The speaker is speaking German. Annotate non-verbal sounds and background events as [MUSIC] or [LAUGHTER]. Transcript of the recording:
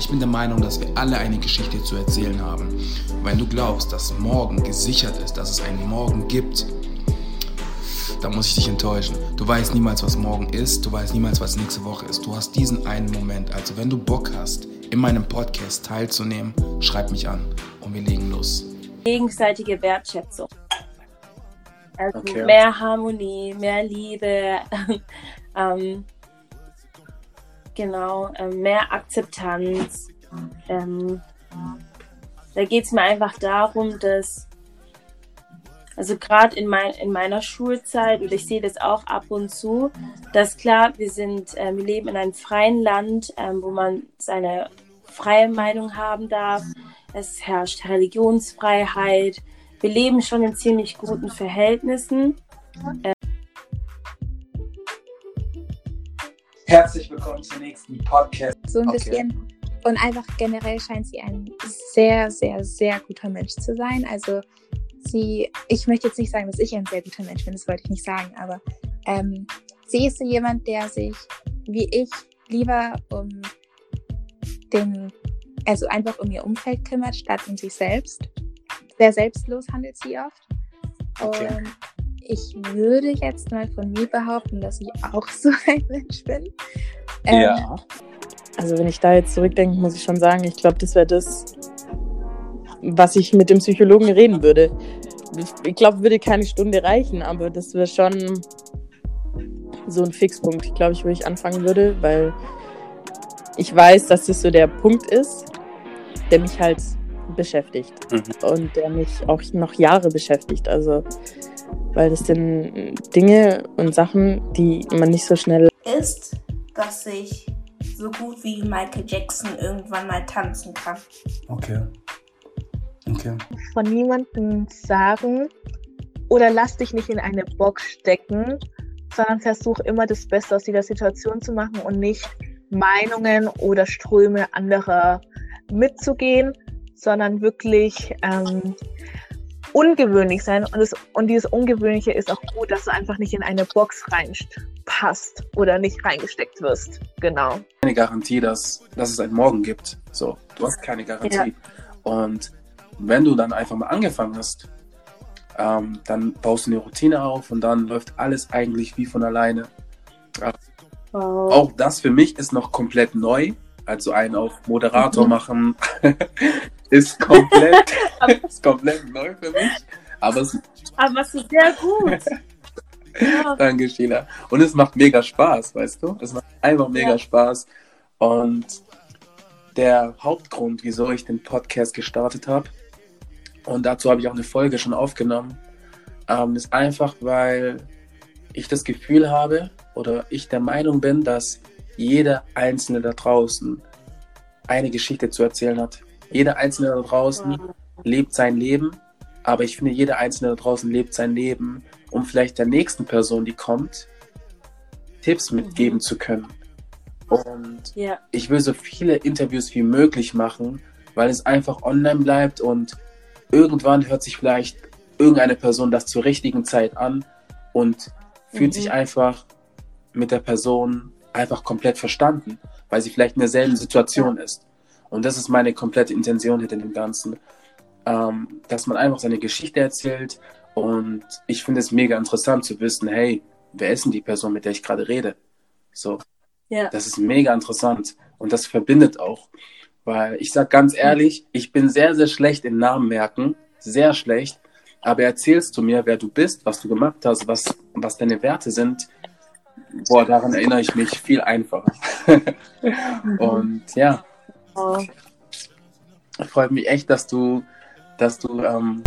Ich bin der Meinung, dass wir alle eine Geschichte zu erzählen haben. Wenn du glaubst, dass morgen gesichert ist, dass es einen Morgen gibt, dann muss ich dich enttäuschen. Du weißt niemals, was morgen ist, du weißt niemals, was nächste Woche ist. Du hast diesen einen Moment. Also wenn du Bock hast, in meinem Podcast teilzunehmen, schreib mich an und wir legen los. Gegenseitige Wertschätzung. Also okay. mehr Harmonie, mehr Liebe, [LAUGHS] ähm, genau, äh, mehr Akzeptanz. Ähm, da geht es mir einfach darum, dass, also gerade in, mein, in meiner Schulzeit, und ich sehe das auch ab und zu, dass klar, wir sind, äh, wir leben in einem freien Land, äh, wo man seine freie Meinung haben darf. Es herrscht Religionsfreiheit. Wir leben schon in ziemlich guten Verhältnissen. Herzlich willkommen zum nächsten Podcast. So ein okay. bisschen. Und einfach generell scheint sie ein sehr, sehr, sehr guter Mensch zu sein. Also sie, ich möchte jetzt nicht sagen, dass ich ein sehr guter Mensch bin, das wollte ich nicht sagen, aber ähm, sie ist so jemand, der sich wie ich lieber um den, also einfach um ihr Umfeld kümmert, statt um sich selbst. Sehr selbstlos handelt sie oft. Okay. Und ich würde jetzt mal von mir behaupten, dass ich auch [LAUGHS] so ein Mensch bin. Ähm, ja. Also wenn ich da jetzt zurückdenke, muss ich schon sagen, ich glaube, das wäre das, was ich mit dem Psychologen reden würde. Ich glaube, würde keine Stunde reichen, aber das wäre schon so ein Fixpunkt, glaube ich, wo ich anfangen würde, weil ich weiß, dass das so der Punkt ist, der mich halt beschäftigt mhm. und der mich auch noch Jahre beschäftigt. Also weil das sind Dinge und Sachen, die man nicht so schnell ist, dass ich so gut wie Michael Jackson irgendwann mal tanzen kann. Okay. Okay. Von niemandem sagen oder lass dich nicht in eine Box stecken, sondern versuch immer das Beste aus dieser Situation zu machen und nicht Meinungen oder Ströme anderer mitzugehen, sondern wirklich ähm, ungewöhnlich sein und, es, und dieses Ungewöhnliche ist auch gut, dass du einfach nicht in eine Box reinpasst oder nicht reingesteckt wirst. Genau. Keine Garantie, dass, dass es einen Morgen gibt. So, du hast keine Garantie. Ja. Und wenn du dann einfach mal angefangen hast, ähm, dann baust du eine Routine auf und dann läuft alles eigentlich wie von alleine. Wow. Auch das für mich ist noch komplett neu. Also einen auf Moderator machen [LAUGHS] ist komplett, [LAUGHS] ist komplett neu für mich. Aber es aber ist sehr gut. ja. [LAUGHS] Danke, Sheila. Und es macht mega Spaß, weißt du? Es macht einfach mega ja. Spaß. Und der Hauptgrund, wieso ich den Podcast gestartet habe, und dazu habe ich auch eine Folge schon aufgenommen, ähm, ist einfach, weil ich das Gefühl habe oder ich der Meinung bin, dass jeder Einzelne da draußen eine Geschichte zu erzählen hat. Jeder Einzelne da draußen wow. lebt sein Leben, aber ich finde, jeder Einzelne da draußen lebt sein Leben, um vielleicht der nächsten Person, die kommt, Tipps mhm. mitgeben mhm. zu können. Und ja. ich will so viele Interviews wie möglich machen, weil es einfach online bleibt und irgendwann hört sich vielleicht irgendeine Person das zur richtigen Zeit an und fühlt mhm. sich einfach mit der Person einfach komplett verstanden, weil sie vielleicht in derselben Situation ist. Und das ist meine komplette Intention hinter dem Ganzen, ähm, dass man einfach seine Geschichte erzählt. Und ich finde es mega interessant zu wissen, hey, wer ist denn die Person, mit der ich gerade rede? So, ja. das ist mega interessant und das verbindet auch, weil ich sag ganz ehrlich, ich bin sehr sehr schlecht in Namen merken, sehr schlecht. Aber erzählst du mir, wer du bist, was du gemacht hast, was was deine Werte sind, boah, daran erinnere ich mich viel einfacher. [LAUGHS] und ja. Oh. Freut mich echt, dass du, dass du ähm,